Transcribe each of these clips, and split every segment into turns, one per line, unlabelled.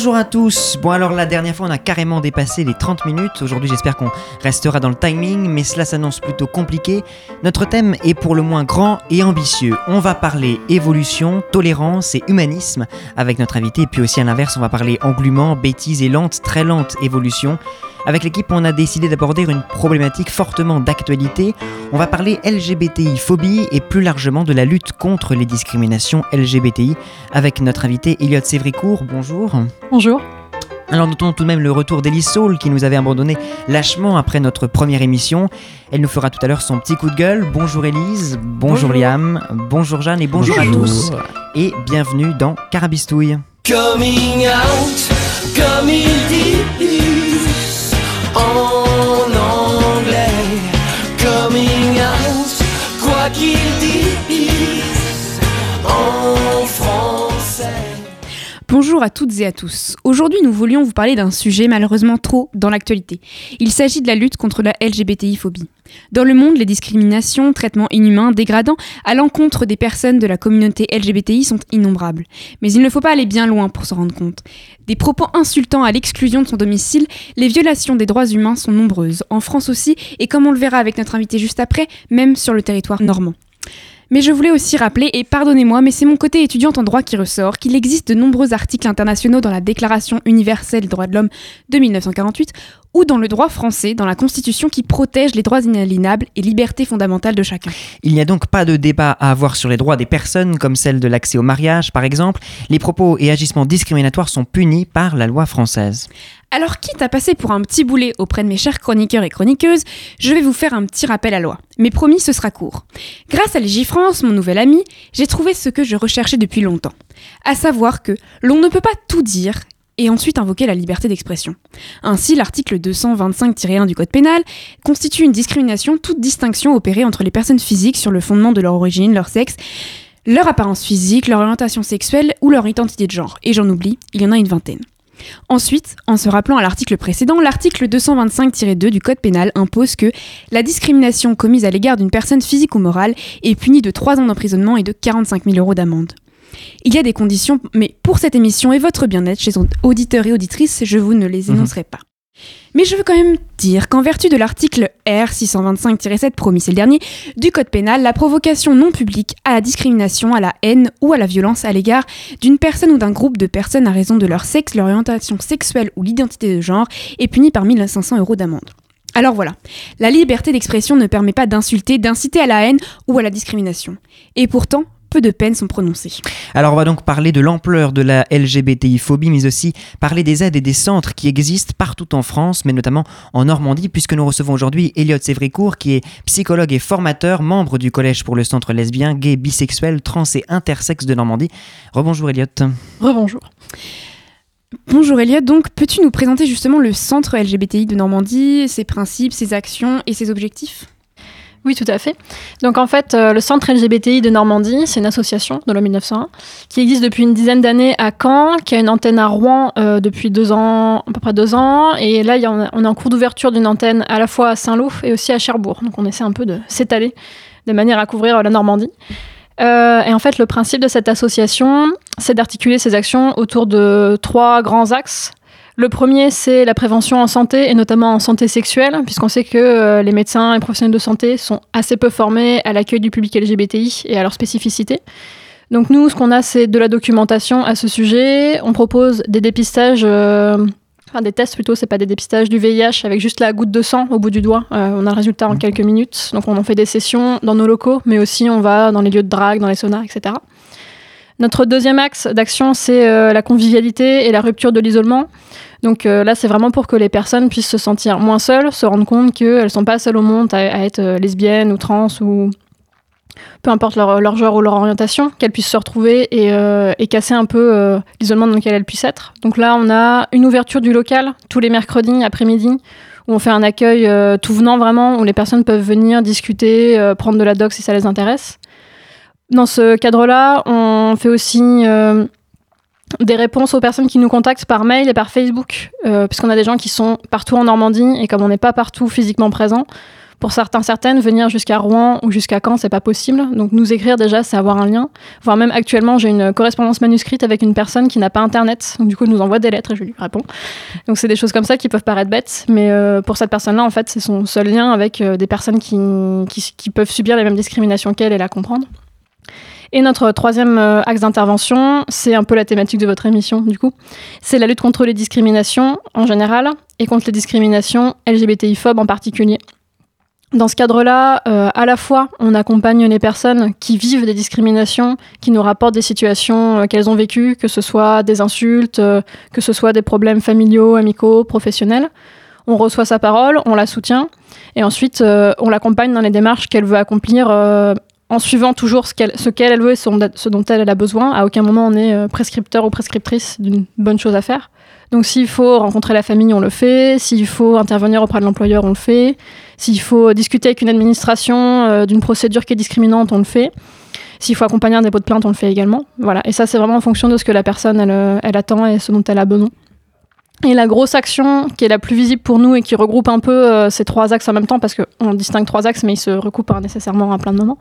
Bonjour à tous. Bon alors la dernière fois on a carrément dépassé les 30 minutes. Aujourd'hui j'espère qu'on restera dans le timing, mais cela s'annonce plutôt compliqué. Notre thème est pour le moins grand et ambitieux. On va parler évolution, tolérance et humanisme avec notre invité, puis aussi à l'inverse on va parler englument, bêtise et lente, très lente évolution. Avec l'équipe, on a décidé d'aborder une problématique fortement d'actualité. On va parler LGBTI-phobie et plus largement de la lutte contre les discriminations LGBTI avec notre invité Elliot Sévricourt. Bonjour.
Bonjour.
Alors notons tout de même le retour d'Elise Saul qui nous avait abandonné lâchement après notre première émission. Elle nous fera tout à l'heure son petit coup de gueule. Bonjour Elise, bonjour, Liam, bonjour Jeanne et bonjour, à tous. Et bienvenue dans Carabistouille. Coming out, comme il dit. Bonjour à toutes et à tous. Aujourd'hui, nous voulions vous parler d'un sujet malheureusement trop dans l'actualité. Il s'agit de la lutte contre la LGBTI-phobie. Dans le monde, les discriminations, traitements inhumains, dégradants à l'encontre des personnes de la communauté LGBTI sont innombrables. Mais il ne faut pas aller bien loin pour s'en rendre compte. Des propos insultants à l'exclusion de son domicile, les violations des droits humains sont nombreuses, en France aussi, et comme on le verra avec notre invité juste après, même sur le territoire normand. Mais je voulais aussi rappeler, et pardonnez-moi, mais c'est mon côté étudiante en droit qui ressort, qu'il existe de nombreux articles internationaux dans la Déclaration universelle des droits de l'homme de 1948 ou dans le droit français, dans la Constitution qui protège les droits inaliénables et libertés fondamentales de chacun. Il n'y a donc pas de débat à avoir sur les droits des personnes, comme celle de l'accès au mariage par exemple. Les propos et agissements discriminatoires sont punis par la loi française. Alors, quitte à passer pour un petit boulet auprès de mes chers chroniqueurs et chroniqueuses, je vais vous faire un petit rappel à loi. Mais promis, ce sera court. Grâce à Légifrance, mon nouvel ami, j'ai trouvé ce que je recherchais depuis longtemps. À savoir que l'on ne peut pas tout dire et ensuite invoquer la liberté d'expression. Ainsi, l'article 225-1 du Code pénal constitue une discrimination toute distinction opérée entre les personnes physiques sur le fondement de leur origine, leur sexe, leur apparence physique, leur orientation sexuelle ou leur identité de genre. Et j'en oublie, il y en a une vingtaine. Ensuite, en se rappelant à l'article précédent, l'article 225-2 du Code pénal impose que la discrimination commise à l'égard d'une personne physique ou morale est punie de 3 ans d'emprisonnement et de 45 000 euros d'amende. Il y a des conditions, mais pour cette émission et votre bien-être chez auditeurs et auditrices, je vous ne les mhm. énoncerai pas. Mais je veux quand même dire qu'en vertu de l'article R625-7, promis c'est le dernier, du Code pénal, la provocation non publique à la discrimination, à la haine ou à la violence à l'égard d'une personne ou d'un groupe de personnes à raison de leur sexe, leur orientation sexuelle ou l'identité de genre est punie par 1500 euros d'amende. Alors voilà, la liberté d'expression ne permet pas d'insulter, d'inciter à la haine ou à la discrimination. Et pourtant, peu de peines sont prononcées. Alors on va donc parler de l'ampleur de la LGBTI-phobie, mais aussi parler des aides et des centres qui existent partout en France, mais notamment en Normandie, puisque nous recevons aujourd'hui Elliot Sévricourt, qui est psychologue et formateur, membre du Collège pour le Centre lesbien, gay, bisexuel, trans et intersexe de Normandie. Rebonjour Elliot.
Rebonjour.
Bonjour Elliot, donc peux-tu nous présenter justement le Centre LGBTI de Normandie, ses principes, ses actions et ses objectifs?
Oui, tout à fait. Donc en fait, euh, le Centre LGBTI de Normandie, c'est une association de l'an 1901 qui existe depuis une dizaine d'années à Caen, qui a une antenne à Rouen euh, depuis deux ans, à peu près deux ans. Et là, on est en cours d'ouverture d'une antenne à la fois à Saint-Lô et aussi à Cherbourg. Donc on essaie un peu de s'étaler de manière à couvrir la Normandie. Euh, et en fait, le principe de cette association, c'est d'articuler ses actions autour de trois grands axes. Le premier, c'est la prévention en santé, et notamment en santé sexuelle, puisqu'on sait que euh, les médecins et professionnels de santé sont assez peu formés à l'accueil du public LGBTI et à leurs spécificités. Donc nous, ce qu'on a, c'est de la documentation à ce sujet. On propose des dépistages, euh, enfin des tests plutôt, c'est pas des dépistages du VIH avec juste la goutte de sang au bout du doigt. Euh, on a le résultat en quelques minutes. Donc on en fait des sessions dans nos locaux, mais aussi on va dans les lieux de drague, dans les saunas, etc. Notre deuxième axe d'action, c'est la convivialité et la rupture de l'isolement. Donc euh, là, c'est vraiment pour que les personnes puissent se sentir moins seules, se rendre compte qu'elles ne sont pas seules au monde à, être euh, lesbiennes ou trans ou, peu importe leur, genre ou leur orientation, qu'elles puissent se retrouver et, euh, casser un peu l'isolement dans lequel elles puissent être. Donc là, on a une ouverture du local tous les mercredis après-midi où on fait un accueil tout venant vraiment, où les personnes peuvent venir discuter, prendre de la doc si ça les intéresse. Dans ce cadre-là, on fait aussi des réponses aux personnes qui nous contactent par mail et par Facebook, euh, puisqu'on a des gens qui sont partout en Normandie et comme on n'est pas partout physiquement présent, pour certains, certaines, venir jusqu'à Rouen ou jusqu'à Caen, c'est pas possible. Donc nous écrire déjà, c'est avoir un lien. Voire même actuellement, j'ai une correspondance manuscrite avec une personne qui n'a pas Internet. Donc du coup, elle nous envoie des lettres et je lui réponds. Donc c'est des choses comme ça qui peuvent paraître bêtes, mais euh, pour cette personne-là, en fait, c'est son seul lien avec euh, des personnes qui, peuvent subir les mêmes discriminations qu'elle et la comprendre. Et notre troisième euh, axe d'intervention, c'est un peu la thématique de votre émission, du coup. C'est la lutte contre les discriminations en général et contre les discriminations LGBTI-phobes en particulier. Dans ce cadre-là, euh, à la fois, on accompagne les personnes qui vivent des discriminations, qui nous rapportent des situations euh, qu'elles ont vécues, que ce soit des insultes, que ce soit des problèmes familiaux, amicaux, professionnels. On reçoit sa parole, on la soutient, et ensuite, on l'accompagne dans les démarches qu'elle veut accomplir en suivant toujours ce qu'elle veut et ce dont, elle, a besoin. À aucun moment, on est euh, prescripteur ou prescriptrice d'une bonne chose à faire. Donc s'il faut rencontrer la famille, on le fait. S'il faut intervenir auprès de l'employeur, on le fait. S'il faut discuter avec une administration euh, d'une procédure qui est discriminante, on le fait. S'il faut accompagner un dépôt de plainte, on le fait également. Voilà. Et ça, c'est vraiment en fonction de ce que la personne, elle, euh, elle attend et ce dont elle a besoin. Et la grosse action qui est la plus visible pour nous et qui regroupe un peu euh, ces trois axes en même temps, parce qu'on distingue trois axes, mais ils se recoupent hein, nécessairement à plein de moments,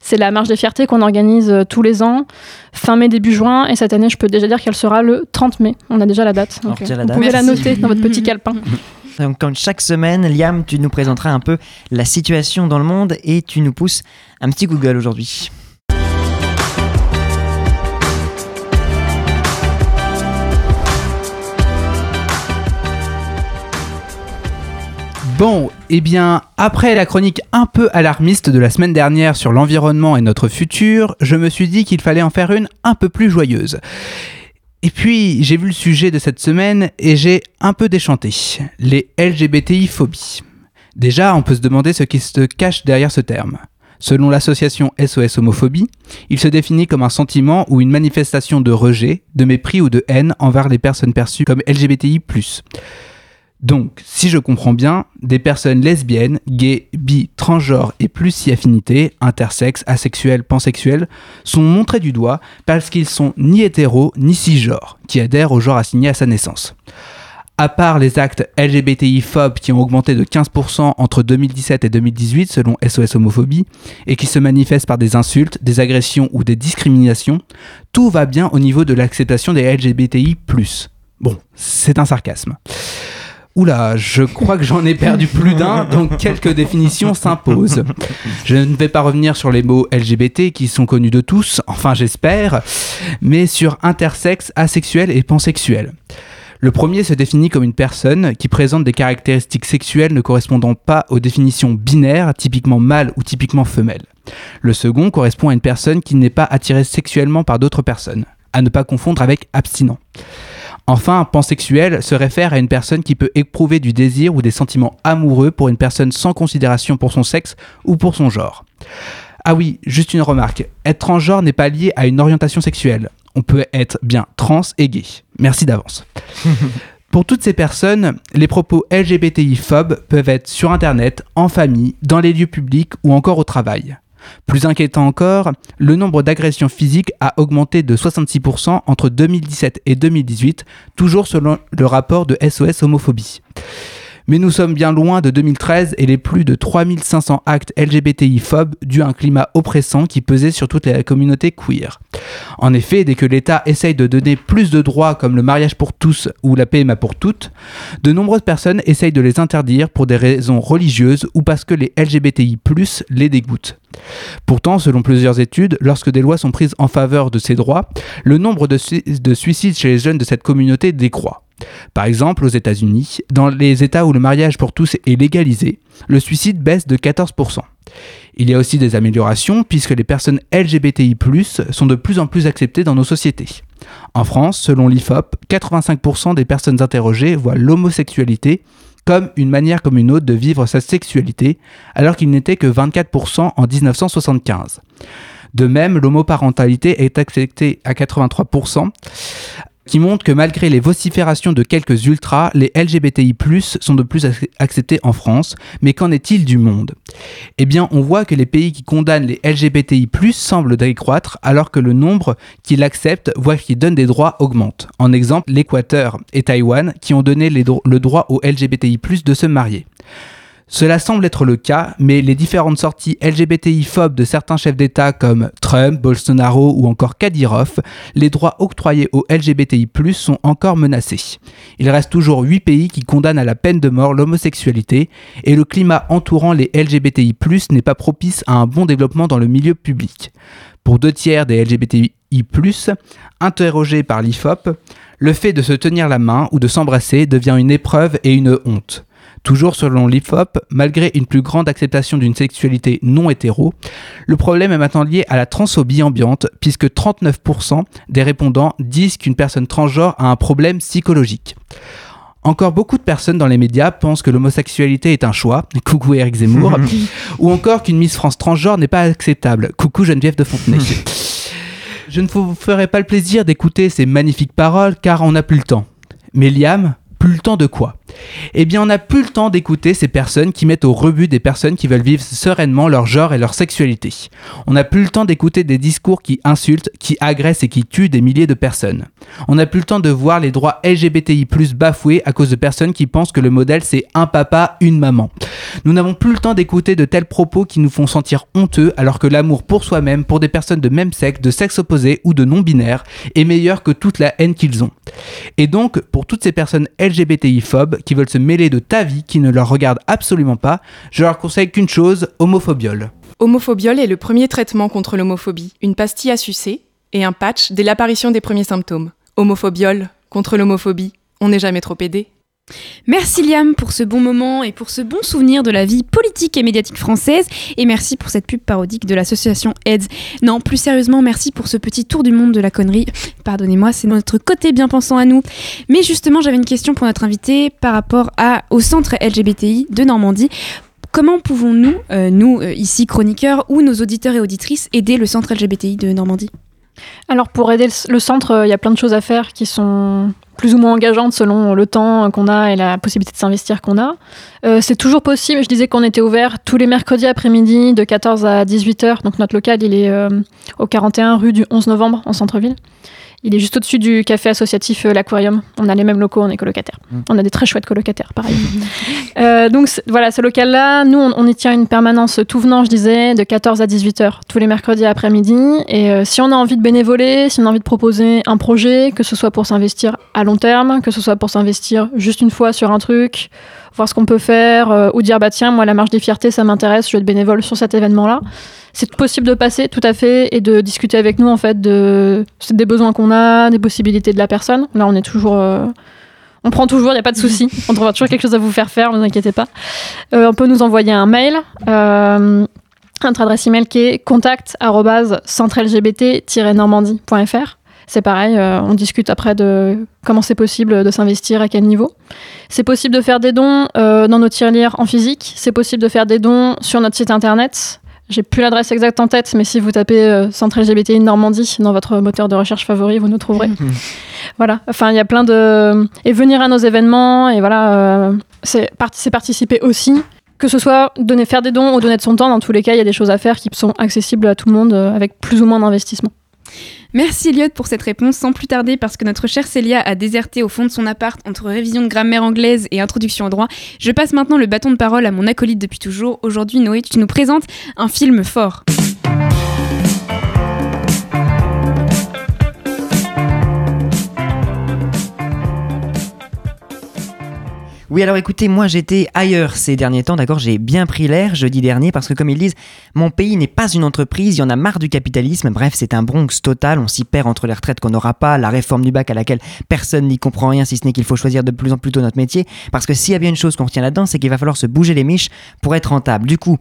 c'est la marche des fiertés qu'on organise euh, tous les ans, fin mai, début juin. Et cette année, je peux déjà dire qu'elle sera le 30 mai. On a déjà la date. Donc, euh,
la
vous
date.
pouvez la noter dans votre petit calepin.
Donc, comme chaque semaine, Liam, tu nous présenteras un peu la situation dans le monde et tu nous pousses un petit Google aujourd'hui.
Bon, eh bien, après la chronique un peu alarmiste de la semaine dernière sur l'environnement et notre futur, je me suis dit qu'il fallait en faire une un peu plus joyeuse. Et puis, j'ai vu le sujet de cette semaine et j'ai un peu déchanté. Les LGBTI-phobies. Déjà, on peut se demander ce qui se cache derrière ce terme. Selon l'association SOS Homophobie, il se définit comme un sentiment ou une manifestation de rejet, de mépris ou de haine envers les personnes perçues comme LGBTI+. Donc, si je comprends bien, des personnes lesbiennes, gays, bi, transgenres et plus si affinités, intersexes, asexuels, pansexuels, sont montrés du doigt parce qu'ils sont ni hétéros ni cisgenres, qui adhèrent au genre assigné à sa naissance. À part les actes LGBTI-phobes qui ont augmenté de 15% entre 2017 et 2018 selon SOS Homophobie, et qui se manifestent par des insultes, des agressions ou des discriminations, tout va bien au niveau de l'acceptation des LGBTI+. Bon, c'est un sarcasme. Oula, je crois que j'en ai perdu plus d'un, donc quelques définitions s'imposent. Je ne vais pas revenir sur les mots LGBT qui sont connus de tous, enfin j'espère, mais sur intersexe, asexuel et pansexuel. Le premier se définit comme une personne qui présente des caractéristiques sexuelles ne correspondant pas aux définitions binaires, typiquement mâle ou typiquement femelle. Le second correspond à une personne qui n'est pas attirée sexuellement par d'autres personnes, à ne pas confondre avec abstinent. Enfin, pansexuel se réfère à une personne qui peut éprouver du désir ou des sentiments amoureux pour une personne sans considération pour son sexe ou pour son genre. Ah oui, juste une remarque. Être transgenre n'est pas lié à une orientation sexuelle. On peut être bien trans et gay. Merci d'avance. Pour toutes ces personnes, les propos LGBTI-phobes peuvent être sur Internet, en famille, dans les lieux publics ou encore au travail. Plus inquiétant encore, le nombre d'agressions physiques a augmenté de 66% entre 2017 et 2018, toujours selon le rapport de SOS Homophobie. Mais nous sommes bien loin de 2013 et les plus de 3500 actes LGBTI-phobes dus à un climat oppressant qui pesait sur toute la communauté queer. En effet, dès que l'État essaye de donner plus de droits comme le mariage pour tous ou la PMA pour toutes, de nombreuses personnes essayent de les interdire pour des raisons religieuses ou parce que les LGBTI+, les dégoûtent. Pourtant, selon plusieurs études, lorsque des lois sont prises en faveur de ces droits, le nombre de, sui- de suicides chez les jeunes de cette communauté décroît. Par exemple, aux États-Unis, dans les États où le mariage pour tous est légalisé, le suicide baisse de 14%. Il y a aussi des améliorations puisque les personnes LGBTI+, sont de plus en plus acceptées dans nos sociétés. En France, selon l'IFOP, 85% des personnes interrogées voient l'homosexualité comme une manière comme une autre de vivre sa sexualité, alors qu'il n'était que 24% en 1975. De même, l'homoparentalité est acceptée à 83%, qui montre que malgré les vociférations de quelques ultras, les LGBTI+ sont de plus acceptés en France. Mais qu'en est-il du monde? Eh bien, on voit que les pays qui condamnent les LGBTI+ semblent décroître, alors que le nombre qui l'acceptent, voire qui donnent des droits, augmente. En exemple, l'Équateur et Taïwan, qui ont donné le droit aux LGBTI+ de se marier. Cela semble être le cas, mais les différentes sorties LGBTI-phobes de certains chefs d'État comme Trump, Bolsonaro ou encore Kadyrov, les droits octroyés aux LGBTI+, sont encore menacés. Il reste toujours 8 pays qui condamnent à la peine de mort l'homosexualité, et le climat entourant les LGBTI+, n'est pas propice à un bon développement dans le milieu public. Pour deux tiers des LGBTI+, interrogés par l'IFOP, le fait de se tenir la main ou de s'embrasser devient une épreuve et une honte. Toujours selon l'IFOP, malgré une plus grande acceptation d'une sexualité non hétéro, le problème est maintenant lié à la transphobie ambiante, puisque 39% des répondants disent qu'une personne transgenre a un problème psychologique. Encore beaucoup de personnes dans les médias pensent que l'homosexualité est un choix, coucou Eric Zemmour, ou encore qu'une Miss France transgenre n'est pas acceptable, coucou Geneviève de Fontenay. Je ne vous ferai pas le plaisir d'écouter ces magnifiques paroles car on n'a plus le temps. Mais Liam, plus le temps de quoi? Eh bien, on n'a plus le temps d'écouter ces personnes qui mettent au rebut des personnes qui veulent vivre sereinement leur genre et leur sexualité. On n'a plus le temps d'écouter des discours qui insultent, qui agressent et qui tuent des milliers de personnes. On n'a plus le temps de voir les droits LGBTI+ bafoués à cause de personnes qui pensent que le modèle c'est un papa, une maman. Nous n'avons plus le temps d'écouter de tels propos qui nous font sentir honteux alors que l'amour pour soi-même, pour des personnes de même sexe, de sexe opposé ou de non-binaire est meilleur que toute la haine qu'ils ont. Et donc, pour toutes ces personnes LGBTI-phobes qui veulent se mêler de ta vie, qui ne leur regarde absolument pas, je leur conseille qu'une chose, homophobiol.
Homophobiol est le premier traitement contre l'homophobie, une pastille à sucer et un patch dès l'apparition des premiers symptômes. Homophobiol, contre l'homophobie, on n'est jamais trop aidé. Merci Liam pour ce bon moment et pour ce bon souvenir de la vie politique et médiatique française. Et merci pour cette pub parodique de l'association AIDS. Non, plus sérieusement, merci pour ce petit tour du monde de la connerie. Pardonnez-moi, c'est notre côté bien pensant à nous. Mais justement, j'avais une question pour notre invité par rapport au centre LGBTI de Normandie. Comment pouvons-nous, euh, nous euh, ici chroniqueurs ou nos auditeurs et auditrices, aider le centre LGBTI de Normandie?
Alors pour aider le centre, euh, il y a plein de choses à faire qui sont plus ou moins engageantes selon le temps qu'on a et la possibilité de s'investir qu'on a. Euh, c'est toujours possible. Je disais qu'on était ouvert tous les mercredis après-midi de 14 à 18h. Donc notre local, il est euh, au 41 rue du 11 novembre en centre-ville. Il est juste au-dessus du café associatif euh, L'Aquarium. On a les mêmes locaux, on est colocataires. Mm. On a des très chouettes colocataires, pareil. euh, donc voilà, ce local-là, nous, on, y tient une permanence tout venant, je disais, de 14 à 18 h tous les mercredis après-midi. Et euh, si on a envie de bénévoler, si on a envie de proposer un projet, que ce soit pour s'investir à long terme, que ce soit pour s'investir juste une fois sur un truc, voir ce qu'on peut faire, euh, ou dire bah tiens, moi la marche des fiertés, ça m'intéresse, je vais être bénévole sur cet événement-là. C'est possible de passer tout à fait et de discuter avec nous en fait de des besoins qu'on a, des possibilités de la personne. Là, on est toujours euh, on prend toujours, il n'y a pas de souci. On trouvera toujours quelque chose à vous faire faire, ne vous inquiétez pas. Euh, on peut nous envoyer un mail. notre adresse email qui est contact normandie.fr c'est pareil, euh, on discute après de comment c'est possible de s'investir, à quel niveau. C'est possible de faire des dons euh, dans nos tirelires en physique, c'est possible de faire des dons sur notre site internet. J'ai plus l'adresse exacte en tête, mais si vous tapez euh, Centre LGBTI Normandie dans votre moteur de recherche favori, vous nous trouverez. voilà, enfin, il y a plein de. Et venir à nos événements, et voilà, c'est participer aussi que ce soit donner, faire des dons ou donner de son temps, dans tous les cas, il y a des choses à faire qui sont accessibles à tout le monde avec plus ou moins d'investissement.
Merci Elliot pour cette réponse. Sans plus tarder, parce que notre chère Célia a déserté au fond de son appart entre révision de grammaire anglaise et introduction au droit, je passe maintenant le bâton de parole à mon acolyte depuis toujours. Aujourd'hui, Noé, tu nous présentes un film fort.
Oui, alors écoutez, moi j'étais ailleurs ces derniers temps, d'accord J'ai bien pris l'air jeudi dernier parce que, comme ils disent, mon pays n'est pas une entreprise, il y en a marre du capitalisme. Bref, c'est un Bronx total, on s'y perd entre les retraites qu'on n'aura pas, la réforme du bac à laquelle personne n'y comprend rien, si ce n'est qu'il faut choisir de plus en plus tôt notre métier. Parce que s'il y a bien une chose qu'on retient là-dedans, c'est qu'il va falloir se bouger les miches pour être rentable. Du coup,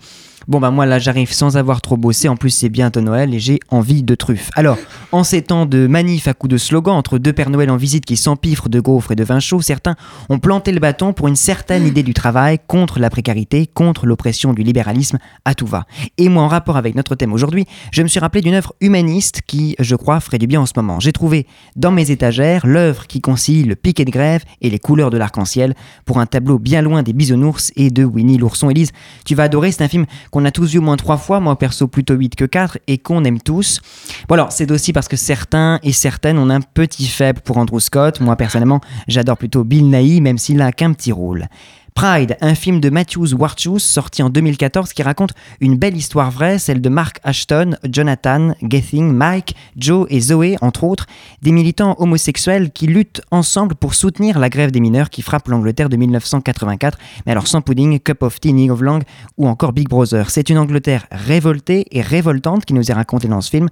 Bon bah moi là j'arrive sans avoir trop bossé, en plus c'est bientôt Noël et j'ai envie de truffes. Alors, en ces temps de manif à coups de slogan entre deux Pères Noël en visite qui s'empiffrent de gaufres et de vin chaud, certains ont planté le bâton pour une certaine idée du travail contre la précarité, contre l'oppression du libéralisme à tout va. Et moi en rapport avec notre thème aujourd'hui, je me suis rappelé d'une œuvre humaniste qui, je crois, ferait du bien en ce moment. J'ai trouvé dans mes étagères l'œuvre qui concilie le piquet de grève et les couleurs de l'arc-en-ciel pour un tableau bien loin des bisounours et de Winnie l'ourson. Élise, tu vas adorer, c'est un film qu'on a tous vu au moins trois fois, moi perso plutôt 8 que 4, et qu'on aime tous. Bon alors, c'est aussi parce que certains et certaines ont un petit faible pour Andrew Scott. Moi personnellement, j'adore plutôt Bill Nighy, même s'il n'a qu'un petit rôle. Pride, un film de Matthews Warchus sorti en 2014 qui raconte une belle histoire vraie, celle de Mark Ashton, Jonathan, Gething, Mike, Joe et Zoé, entre autres, des militants homosexuels qui luttent ensemble pour soutenir la grève des mineurs qui frappe l'Angleterre de 1984. Mais alors sans pudding, Cup of Tea, of Lang ou encore Big Brother. C'est une Angleterre révoltée et révoltante qui nous est racontée dans ce film.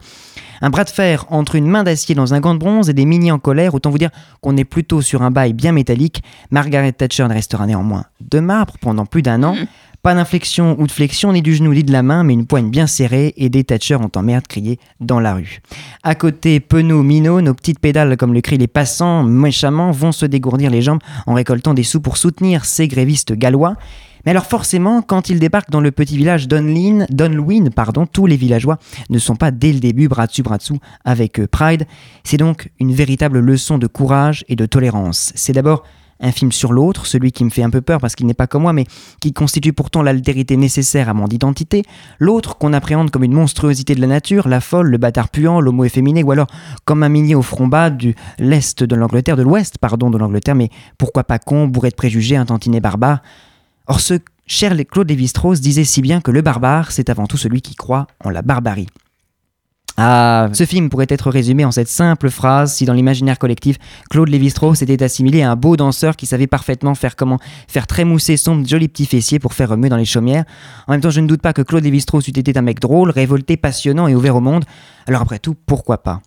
Un bras de fer entre une main d'acier dans un gant de bronze et des mini en colère, autant vous dire qu'on est plutôt sur un bail bien métallique. Margaret Thatcher ne restera néanmoins de marbre pendant plus d'un an. Mm. Pas d'inflexion ou de flexion, ni du genou, ni de la main, mais une poigne bien serrée et des Thatcher ont en merde crié dans la rue. À côté, Penaud, Minot, nos petites pédales, comme le crient les passants, méchamment, vont se dégourdir les jambes en récoltant des sous pour soutenir ces grévistes gallois. Mais alors forcément, quand ils débarquent dans le petit village d'Onlwyn, pardon, tous les villageois ne sont pas dès le début bras dessus bras dessous avec Pride. C'est donc une véritable leçon de courage et de tolérance. C'est d'abord un film sur l'autre, celui qui me fait un peu peur parce qu'il n'est pas comme moi, mais qui constitue pourtant l'altérité nécessaire à mon identité, l'autre qu'on appréhende comme une monstruosité de la nature, la folle, le bâtard puant, l'homo efféminé, ou alors comme un minier au front bas du l'est de l'Angleterre, de l'ouest, pardon, de l'Angleterre, mais pourquoi pas con, bourré de préjugés, un tantinet barbare. Or, ce cher Claude Lévi-Strauss disait si bien que le barbare, c'est avant tout celui qui croit en la barbarie. Ah, ce film pourrait être résumé en cette simple phrase si dans l'imaginaire collectif, Claude Lévi-Strauss était assimilé à un beau danseur qui savait parfaitement faire comment faire trémousser son joli petit fessier pour faire remuer dans les chaumières. En même temps, je ne doute pas que Claude Lévi-Strauss eût été un mec drôle, révolté, passionnant et ouvert au monde. Alors après tout, pourquoi pas?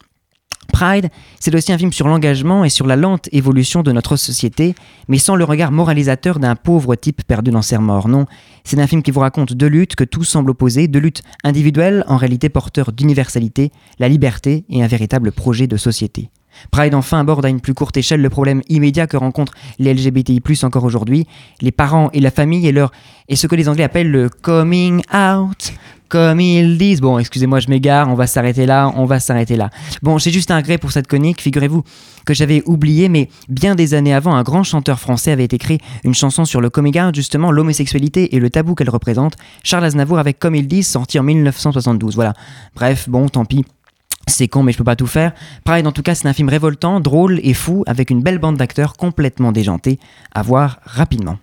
Pride, c'est aussi un film sur l'engagement et sur la lente évolution de notre société, mais sans le regard moralisateur d'un pauvre type perdu dans ses remords. Non, c'est un film qui vous raconte deux luttes que tout semble opposer, deux luttes individuelles, en réalité porteurs d'universalité, la liberté et un véritable projet de société. Pride enfin aborde à une plus courte échelle le problème immédiat que rencontrent les LGBTI+, encore aujourd'hui, les parents et la famille et leur et ce que les Anglais appellent le coming out comme ils disent. Bon, excusez-moi, je m'égare, on va s'arrêter là, on va s'arrêter là. Bon, j'ai juste un gré pour cette conique, figurez-vous que j'avais oublié, mais bien des années avant, un grand chanteur français avait écrit une chanson sur le coming out, justement, l'homosexualité et le tabou qu'elle représente. Charles Aznavour avec Comme ils disent, sorti en 1972. Voilà. Bref, bon, tant pis. C'est con, mais je peux pas tout faire. Pride, en tout cas, c'est un film révoltant, drôle et fou, avec une belle bande d'acteurs complètement déjantés, à voir rapidement.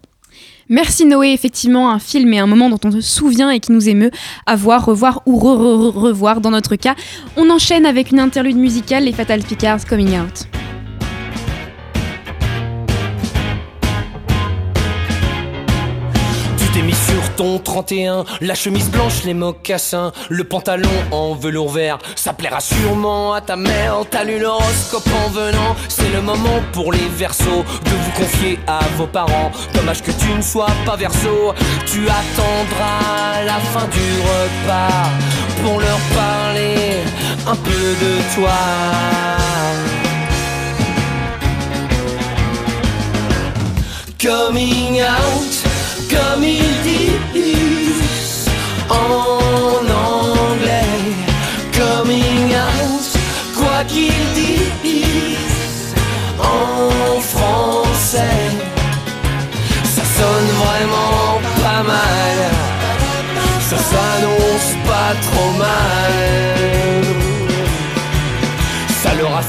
Merci Noé, effectivement, un film et un moment dont on se souvient et qui nous émeut à voir, revoir ou re-re-revoir dans notre cas. On enchaîne avec une interlude musicale, les Fatal Picards Coming Out.
Ton 31, la chemise blanche, les mocassins, le pantalon en velours vert, ça plaira sûrement à ta mère. T'as lu l'horoscope en venant, c'est le moment pour les versos de vous confier à vos parents. Dommage que tu ne sois pas verso, tu attendras la fin du repas pour leur parler un peu de toi. Coming out comme ils disent en anglais, coming out, quoi qu'ils disent en français, ça sonne vraiment pas mal, ça s'annonce pas trop mal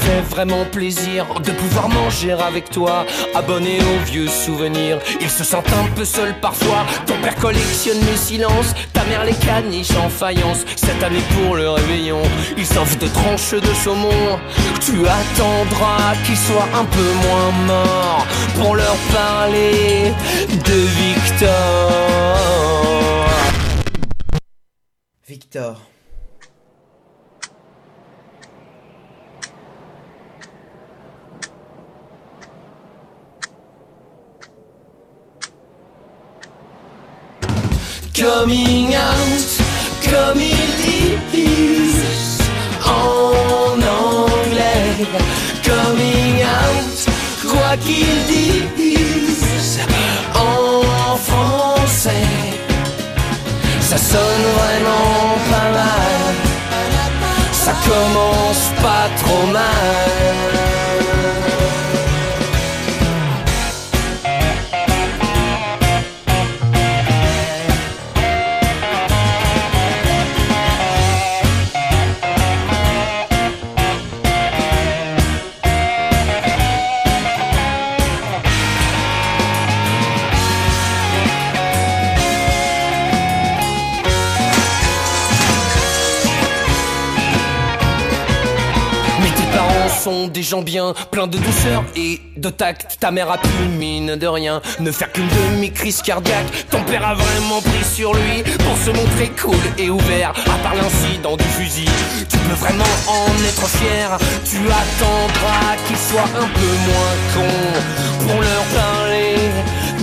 fait vraiment plaisir de pouvoir manger avec toi, abonné aux vieux souvenirs. Ils se sentent un peu seuls parfois. Ton père collectionne les silences, ta mère les caniches en faïence. Cette année pour le réveillon, ils s'offrent de tranches de saumon. Tu attendras qu'ils soient un peu moins morts pour leur parler de Victor.
Victor.
Coming out, comme ils disent en anglais. Coming out, quoi qu'ils disent en français. Ça sonne vraiment pas mal, ça commence pas trop mal. Des gens bien, pleins de douceur et de tact. Ta mère a pu, mine de rien, ne faire qu'une demi-crise cardiaque. Ton père a vraiment pris sur lui pour se montrer cool et ouvert. À part l'incident du fusil, tu peux vraiment en être fier. Tu attendras qu'il soit un peu moins con pour leur parler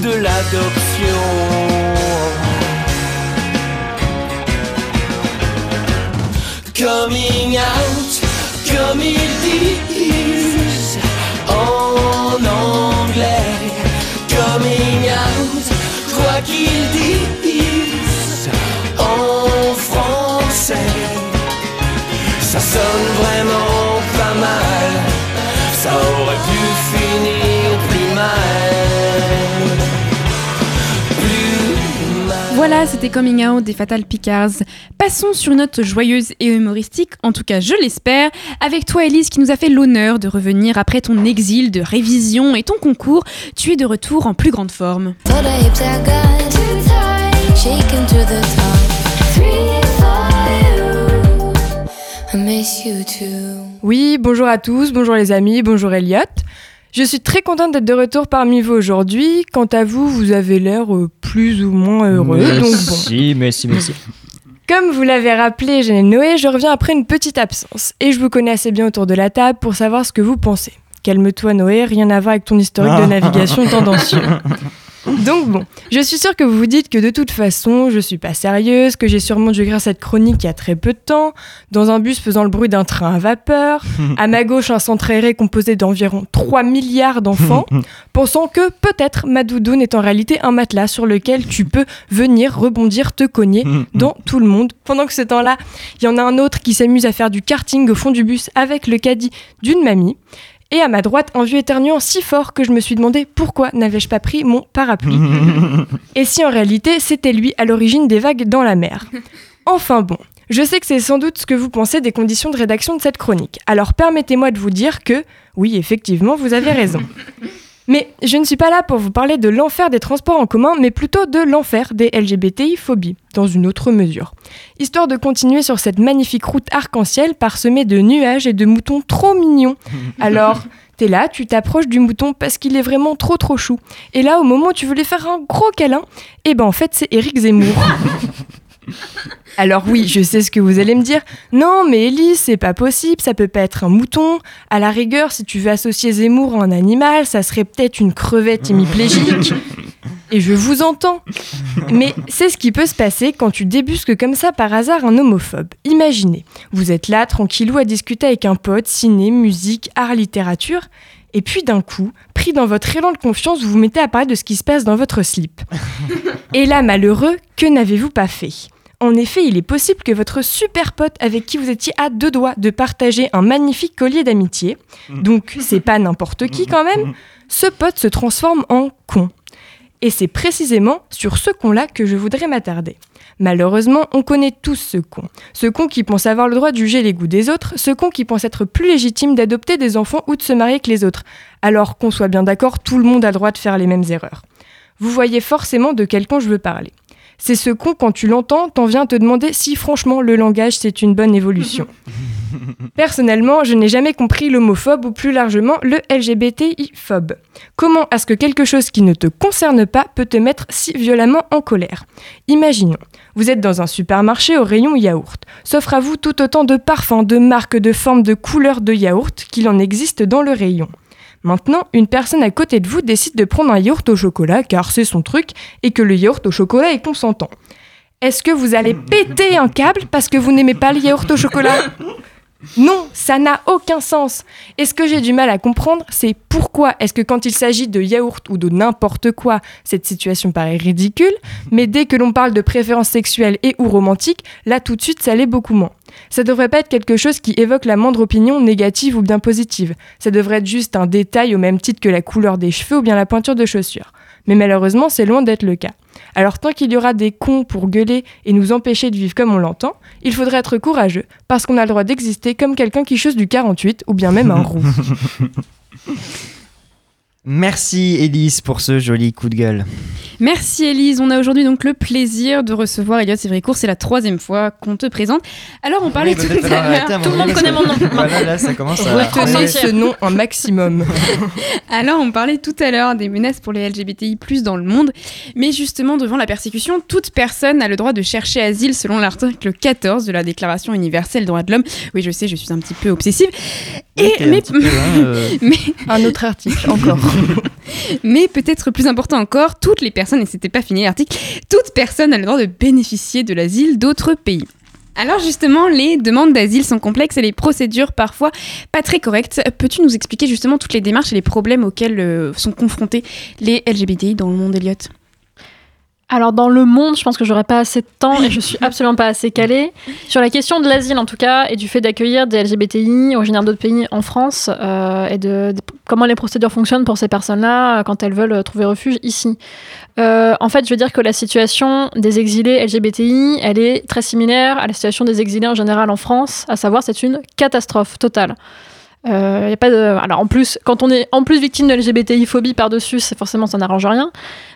de l'adoption. coming out, comme ils
Voilà, c'était Coming Out des Fatal Picards. Passons sur une note joyeuse et humoristique, en tout cas je l'espère, avec toi Elise qui nous a fait l'honneur de revenir après ton exil de révision et ton concours. Tu es de retour en plus grande forme.
Oui, bonjour à tous, bonjour les amis, bonjour Elliot. Je suis très contente d'être de retour parmi vous aujourd'hui. Quant à vous, vous avez l'air euh, plus ou moins heureux, donc bon.
Merci, merci, merci.
Comme vous l'avez rappelé, et Noé, je reviens après une petite absence. Et je vous connais assez bien autour de la table pour savoir ce que vous pensez. Calme-toi Noé, rien à voir avec ton historique de navigation tendancieux. Donc bon, je suis sûre que vous vous dites que de toute façon, je suis pas sérieuse, que j'ai sûrement dû écrire cette chronique il y a très peu de temps, dans un bus faisant le bruit d'un train à vapeur, à ma gauche un centre aéré composé d'environ 3 milliards d'enfants, pensant que peut-être ma doudoune est en réalité un matelas sur lequel tu peux venir rebondir, te cogner dans tout le monde. Pendant que ce temps-là, il y en a un autre qui s'amuse à faire du karting au fond du bus avec le caddie d'une mamie. Et à ma droite, un vieux éternuant si fort que je me suis demandé pourquoi n'avais-je pas pris mon parapluie. Et si en réalité c'était lui à l'origine des vagues dans la mer. Enfin bon, je sais que c'est sans doute ce que vous pensez des conditions de rédaction de cette chronique. Alors permettez-moi de vous dire que, oui, effectivement, vous avez raison. Mais je ne suis pas là pour vous parler de l'enfer des transports en commun, mais plutôt de l'enfer des LGBTI-phobies, dans une autre mesure. Histoire de continuer sur cette magnifique route arc-en-ciel parsemée de nuages et de moutons trop mignons. Alors, t'es là, tu t'approches du mouton parce qu'il est vraiment trop trop chou. Et là, au moment où tu veux lui faire un gros câlin, eh ben en fait, c'est Éric Zemmour. Alors oui, je sais ce que vous allez me dire. Non, mais Elise, c'est pas possible, ça peut pas être un mouton. À la rigueur, si tu veux associer Zemmour à un animal, ça serait peut-être une crevette hémiplégique. Et je vous entends. Mais c'est ce qui peut se passer quand tu débusques comme ça par hasard un homophobe. Imaginez, vous êtes là, tranquillou, à discuter avec un pote, ciné, musique, art, littérature. Et puis d'un coup, pris dans votre élan de confiance, vous vous mettez à parler de ce qui se passe dans votre slip. Et là, malheureux, que n'avez-vous pas fait? En effet, il est possible que votre super pote avec qui vous étiez à deux doigts de partager un magnifique collier d'amitié, donc c'est pas n'importe qui quand même, ce pote se transforme en con. Et c'est précisément sur ce con-là que je voudrais m'attarder. Malheureusement, on connaît tous ce con. Ce con qui pense avoir le droit de juger les goûts des autres, ce con qui pense être plus légitime d'adopter des enfants ou de se marier que les autres. Alors qu'on soit bien d'accord, tout le monde a le droit de faire les mêmes erreurs. Vous voyez forcément de quel con je veux parler. C'est ce con, quand tu l'entends, t'en viens te demander si franchement le langage c'est une bonne évolution. Personnellement, je n'ai jamais compris l'homophobe ou plus largement le LGBTI-phobe. Comment est-ce que quelque chose qui ne te concerne pas peut te mettre si violemment en colère? Imaginons, vous êtes dans un supermarché au rayon yaourt. S'offre à vous tout autant de parfums, de marques, de formes, de couleurs de yaourt qu'il en existe dans le rayon. Maintenant, une personne à côté de vous décide de prendre un yaourt au chocolat car c'est son truc et que le yaourt au chocolat est consentant. Est-ce que vous allez péter un câble parce que vous n'aimez pas le yaourt au chocolat? Non, ça n'a aucun sens. Et ce que j'ai du mal à comprendre, c'est pourquoi est-ce que quand il s'agit de yaourt ou de n'importe quoi, cette situation paraît ridicule, mais dès que l'on parle de préférence sexuelle et ou romantique, là tout de suite ça l'est beaucoup moins. Ça devrait pas être quelque chose qui évoque la moindre opinion négative ou bien positive. Ça devrait être juste un détail au même titre que la couleur des cheveux ou bien la pointure de chaussures. Mais malheureusement, c'est loin d'être le cas. Alors tant qu'il y aura des cons pour gueuler et nous empêcher de vivre comme on l'entend, il faudrait être courageux, parce qu'on a le droit d'exister comme quelqu'un qui chose du 48 ou bien même un roux.
Merci Elise pour ce joli coup de gueule.
Merci Elise, on a aujourd'hui donc le plaisir de recevoir Elliot Sévricourt, c'est la troisième fois qu'on te présente. Alors on parlait
Oui,
tout à l'heure. Tout le monde connaît mon nom.
Voilà, là, ça commence à-
Retenez ce nom un maximum.
Alors, on parlait tout à l'heure des menaces pour les LGBTI dans le monde, mais justement, devant la persécution, toute personne a le droit de chercher asile selon l'article 14 de la Déclaration universelle des droits de l'homme. Oui, je sais, je suis un petit peu obsessive. Et, mais,
peu, hein, euh.
mais-
Un autre article, encore.
mais peut-être plus important encore, toutes les personnes, et c'était pas fini l'article, toute personne a le droit de bénéficier de l'asile d'autres pays. Alors justement, les demandes d'asile sont complexes et les procédures parfois pas très correctes. Peux-tu nous expliquer justement toutes les démarches et les problèmes auxquels euh, sont confrontés les LGBTI dans le monde, Elliot
Alors dans le monde, je pense que j'aurais pas assez de temps et je suis absolument pas assez calée sur la question de l'asile en tout cas et du fait d'accueillir des LGBTI originaires d'autres pays en France euh, et de, de comment les procédures fonctionnent pour ces personnes-là euh, quand elles veulent euh, trouver refuge ici. Euh, en fait, je veux dire que la situation des exilés LGBTI, elle est très similaire à la situation des exilés en général en France, à savoir c'est une catastrophe totale. Euh, y a pas de... Alors en plus, quand on est en plus victime de LGBTI-phobie par-dessus, c'est forcément ça n'arrange rien.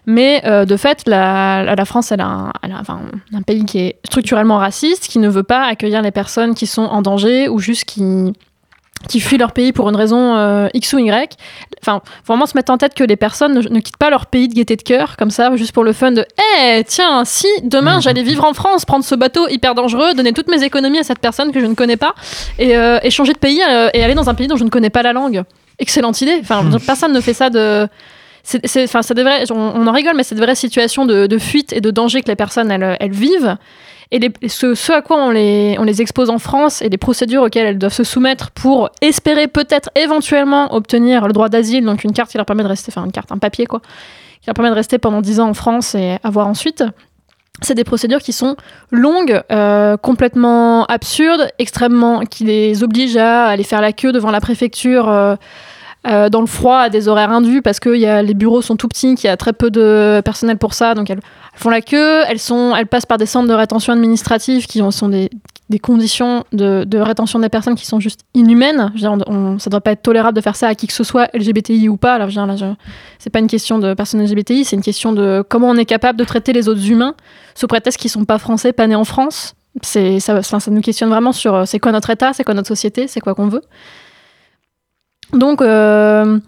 Mais euh, de fait, la, la France, elle a, un, enfin, un pays qui est structurellement raciste, qui ne veut pas accueillir les personnes qui sont en danger ou juste qui, qui fuient leur pays pour une raison euh, X ou Y. Enfin, faut vraiment se mettre en tête que les personnes ne, ne quittent pas leur pays de gaieté de cœur, comme ça, juste pour le fun de Eh, tiens, si demain j'allais vivre en France, prendre ce bateau hyper dangereux, donner toutes mes économies à cette personne que je ne connais pas, et, euh, et changer de pays euh, et aller dans un pays dont je ne connais pas la langue. Excellente idée. Enfin, dire, personne ne fait ça de. C'est, c'est- enfin, c'est des vrais- on, on en rigole, mais c'est de vraies situations de, de fuite et de danger que les personnes elles, elles vivent. Et ce, à quoi on les, on les expose en France et les procédures auxquelles elles doivent se soumettre pour espérer peut-être éventuellement obtenir le droit d'asile, donc une carte qui leur permet de rester, enfin une carte, un papier quoi, qui leur permet de rester pendant 10 ans en France et avoir ensuite. C'est des procédures qui sont longues, euh, complètement absurdes, extrêmement, qui les obligent à aller faire la queue devant la préfecture euh, euh, dans le froid à des horaires indus parce que les bureaux sont tout petits, qu'il y a très peu de personnel pour ça, donc elles, font la queue, elles, passent par des centres de rétention administrative qui ont- sont des, conditions de, rétention des personnes qui sont juste inhumaines. Ça ne doit pas être tolérable de faire ça à qui que ce soit, LGBTI ou pas. Là, je- c'est pas une question de personnes LGBTI, c'est une question de comment on est capable de traiter les autres humains sous prétexte qu'ils sont pas français, pas nés en France. Ça nous questionne vraiment sur euh, c'est quoi notre état, c'est quoi notre société, c'est quoi qu'on veut. Donc, euh,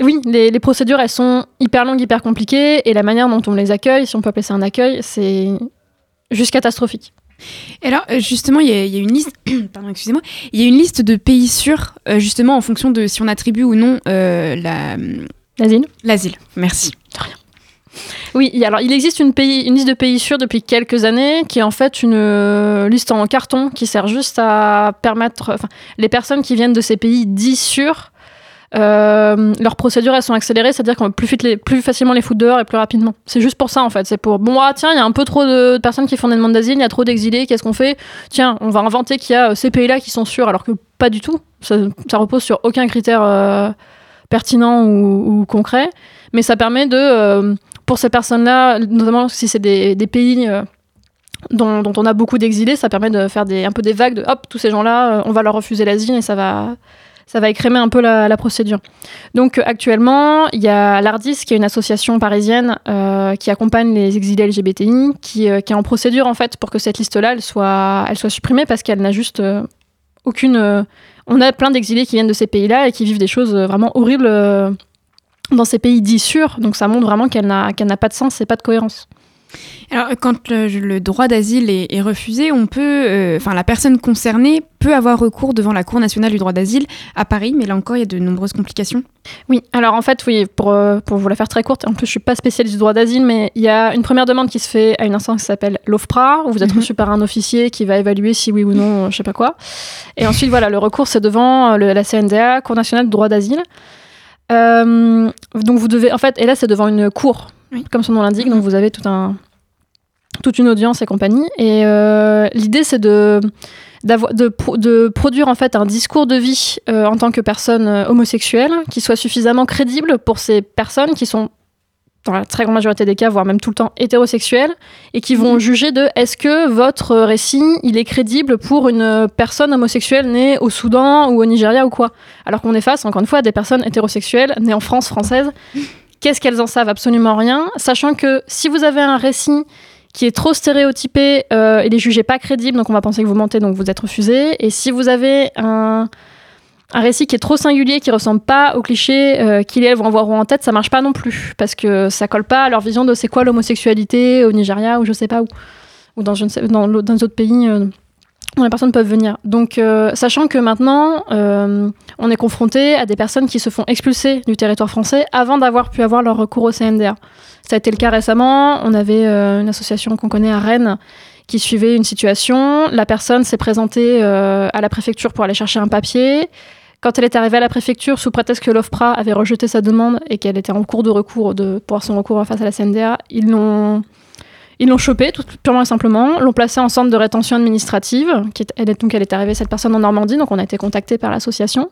oui, les, les procédures, elles sont hyper longues, hyper compliquées, et la manière dont on les accueille, si on peut appeler ça un accueil, c'est juste catastrophique.
Et alors, euh, justement, il y, a- il y a une liste, pardon, excusez-moi, il y a une liste de pays sûrs, euh, justement, en fonction de si on attribue ou non euh, la...
L'asile
L'asile, merci.
Oui, il- alors il existe une, pays, une liste de pays sûrs depuis quelques années, qui est en fait une euh, liste en carton qui sert juste à permettre, enfin, les personnes qui viennent de ces pays dits sûrs, euh, leurs procédures elles sont accélérées, c'est-à-dire qu'on peut plus, facilement les foutre dehors et plus rapidement. C'est juste pour ça en fait. C'est pour bon ah tiens il y a un peu trop de personnes qui font des demandes d'asile, il y a trop d'exilés, qu'est-ce qu'on fait? Tiens on va inventer qu'il y a euh, ces pays-là qui sont sûrs alors que pas du tout. Ça, repose sur aucun critère euh, pertinent ou, concret, mais ça permet de pour ces personnes-là, notamment si c'est des, pays dont, on a beaucoup d'exilés, ça permet de faire un peu des vagues de hop, tous ces gens-là, on va leur refuser l'asile et ça va, ça va écrémer un peu la, procédure. Donc euh, actuellement, il y a l'ARDIS, qui est une association parisienne euh, qui accompagne les exilés LGBTI, qui, euh, qui est en procédure en fait pour que cette liste-là, elle soit, elle soit supprimée parce qu'elle n'a juste aucune. on a plein d'exilés qui viennent de ces pays-là et qui vivent des choses vraiment horribles. dans ces pays dits sûrs, donc ça montre vraiment qu'elle n'a qu'elle n'a pas de sens et pas de cohérence.
Alors, quand le, le droit d'asile est, est refusé, on peut, euh, enfin, la personne concernée peut avoir recours devant la Cour nationale du droit d'asile à Paris, mais là encore, il y a de nombreuses complications.
Oui, alors en fait, oui, pour, euh, pour vous la faire très courte, en plus je suis pas spécialiste du droit d'asile, mais il y a une première demande qui se fait à une instance qui s'appelle l'OFPRA, où vous êtes
Mhm.
reçu par un officier qui va évaluer si oui ou non, euh, je sais pas quoi. Et ensuite, voilà, le recours c'est devant euh, le- la CNDA, Cour nationale du droit d'asile. Euh, donc vous devez, en fait, et là c'est devant une cour,
Oui.
comme son nom l'indique, donc vous avez tout un, toute une audience et compagnie. Et euh, l'idée c'est de d'avo- de, pro- de produire en fait un discours de vie euh, en tant que personne euh, homosexuelle qui soit suffisamment crédible pour ces personnes qui sont dans la très grande majorité des cas, voire même tout le temps hétérosexuelles, et qui vont juger de est-ce que votre récit il est crédible pour une personne homosexuelle née au Soudan ou au Nigeria ou quoi? Alors qu'on est face, encore une fois, à des personnes hétérosexuelles nées en France française. Qu'est-ce qu'elles en savent? Absolument rien, sachant que si vous avez un récit qui est trop stéréotypé, euh, il est pas crédible, donc on va penser que vous mentez, donc vous êtes refusé. Et si vous avez un, récit qui est trop singulier, qui ressemble pas aux clichés euh, qu'ils elles vont avoir en tête, ça marche pas non plus, parce que ça colle pas à leur vision de c'est quoi l'homosexualité au Nigeria ou je sais pas où, ou dans, je ne sais, dans, l'autre- dans les autres pays. euh, les personnes peuvent venir. Donc, euh, sachant que maintenant, euh, on est confronté à des personnes qui se font expulser du territoire français avant d'avoir pu avoir leur recours au CNDA. Ça a été le cas récemment. On avait euh, une association qu'on connaît à Rennes qui suivait une situation. La personne s'est présentée à la préfecture pour aller chercher un papier. Quand elle est arrivée à la préfecture, sous prétexte que l'OFPRA avait rejeté sa demande et qu'elle était en cours de recours, de pouvoir son recours face à la CNDA, ils l'ont ils l'ont chopée, tout purement et simplement, l'ont placée en centre de rétention administrative. Qui est, elle est, est arrivée, cette personne en Normandie, donc on a été contacté par l'association.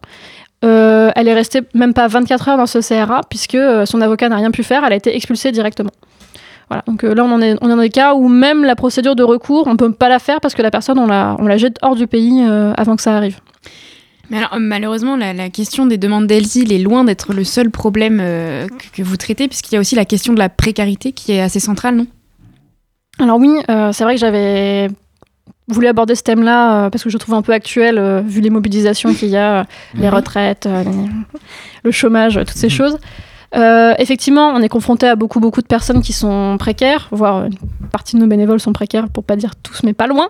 Euh, elle est restée même pas 24 heures dans ce CRA, puisque euh, son avocat n'a rien pu faire, elle a été expulsée directement. Voilà, donc euh, là on en, est, on est dans des cas où même la procédure de recours, on peut pas la faire parce que la personne, on la, jette hors du pays avant que ça arrive.
Mais alors, malheureusement, la, question des demandes d'asile est loin d'être le seul problème que vous traitez, puisqu'il y a aussi la question de la précarité qui est assez centrale, non?
Alors oui, euh, c'est vrai que j'avais voulu aborder ce thème-là euh, parce que je le trouve un peu actuel euh, vu les mobilisations qu'il y a, les retraites, euh, les- le chômage, toutes ces choses. Euh, effectivement, on est confronté à beaucoup beaucoup de personnes qui sont précaires, voire une partie de nos bénévoles sont précaires, pour pas dire tous, mais pas loin.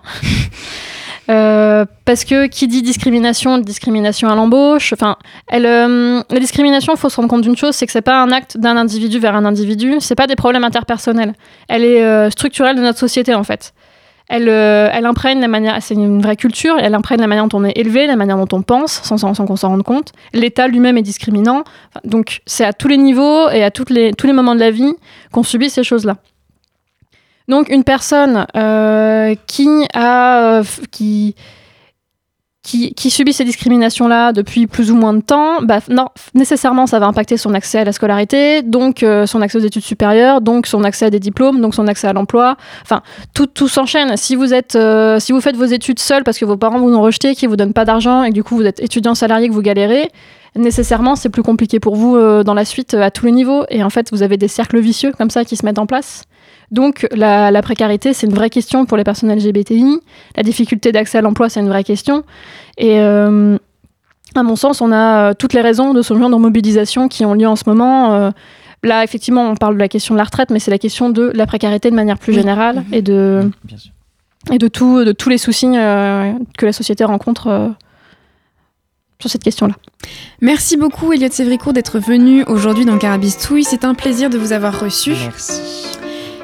Euh, parce que qui dit discrimination, discrimination à l'embauche. Enfin, euh, la discrimination, il faut se rendre compte d'une chose, c'est que c'est pas un acte d'un individu vers un individu, c'est pas des problèmes interpersonnels. Elle est euh, structurelle de notre société en fait. Elle, elle imprègne la manière, c'est une vraie culture, elle imprègne la manière dont on est élevé, la manière dont on pense, sans, qu'on s'en rende compte. L'État lui-même est discriminant. Donc c'est à tous les niveaux et à les, tous les moments de la vie qu'on subit ces choses-là. Donc une personne euh, euh, qui, subit ces discriminations-là depuis plus ou moins de temps, bah, nécessairement ça va impacter son accès à la scolarité, donc euh, son accès aux études supérieures, donc son accès à des diplômes, donc son accès à l'emploi. Enfin, tout, s'enchaîne. Si vous faites vos études seul parce que vos parents vous ont rejeté, qui vous donnent pas d'argent et que du coup vous êtes étudiant salarié que vous galérez, nécessairement c'est plus compliqué pour vous dans la suite à tous les niveaux. Et en fait, vous avez des cercles vicieux comme ça qui se mettent en place. Donc la, la précarité, c'est une vraie question pour les personnes LGBTI. La difficulté d'accès à l'emploi, c'est une vraie question. Et euh, à mon sens, on a euh, toutes les raisons de ce genre de mobilisation qui ont lieu en ce moment. Euh, là, effectivement, on parle de la question de la retraite, mais c'est la question de la précarité de manière plus générale et de
Bien sûr.
et de, tout, de tous les soucis euh, que la société rencontre euh, sur cette question-là.
Merci beaucoup, Elliot Sévricourt, d'être venu aujourd'hui dans Carabistouille. C'est un plaisir de vous avoir reçu.
Merci.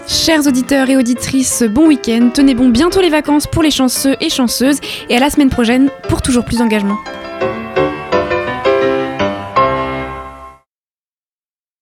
Chers auditeurs et auditrices, bon week-end. Tenez bon bientôt les vacances pour les chanceux et chanceuses. Et à la semaine prochaine pour toujours plus d'engagement.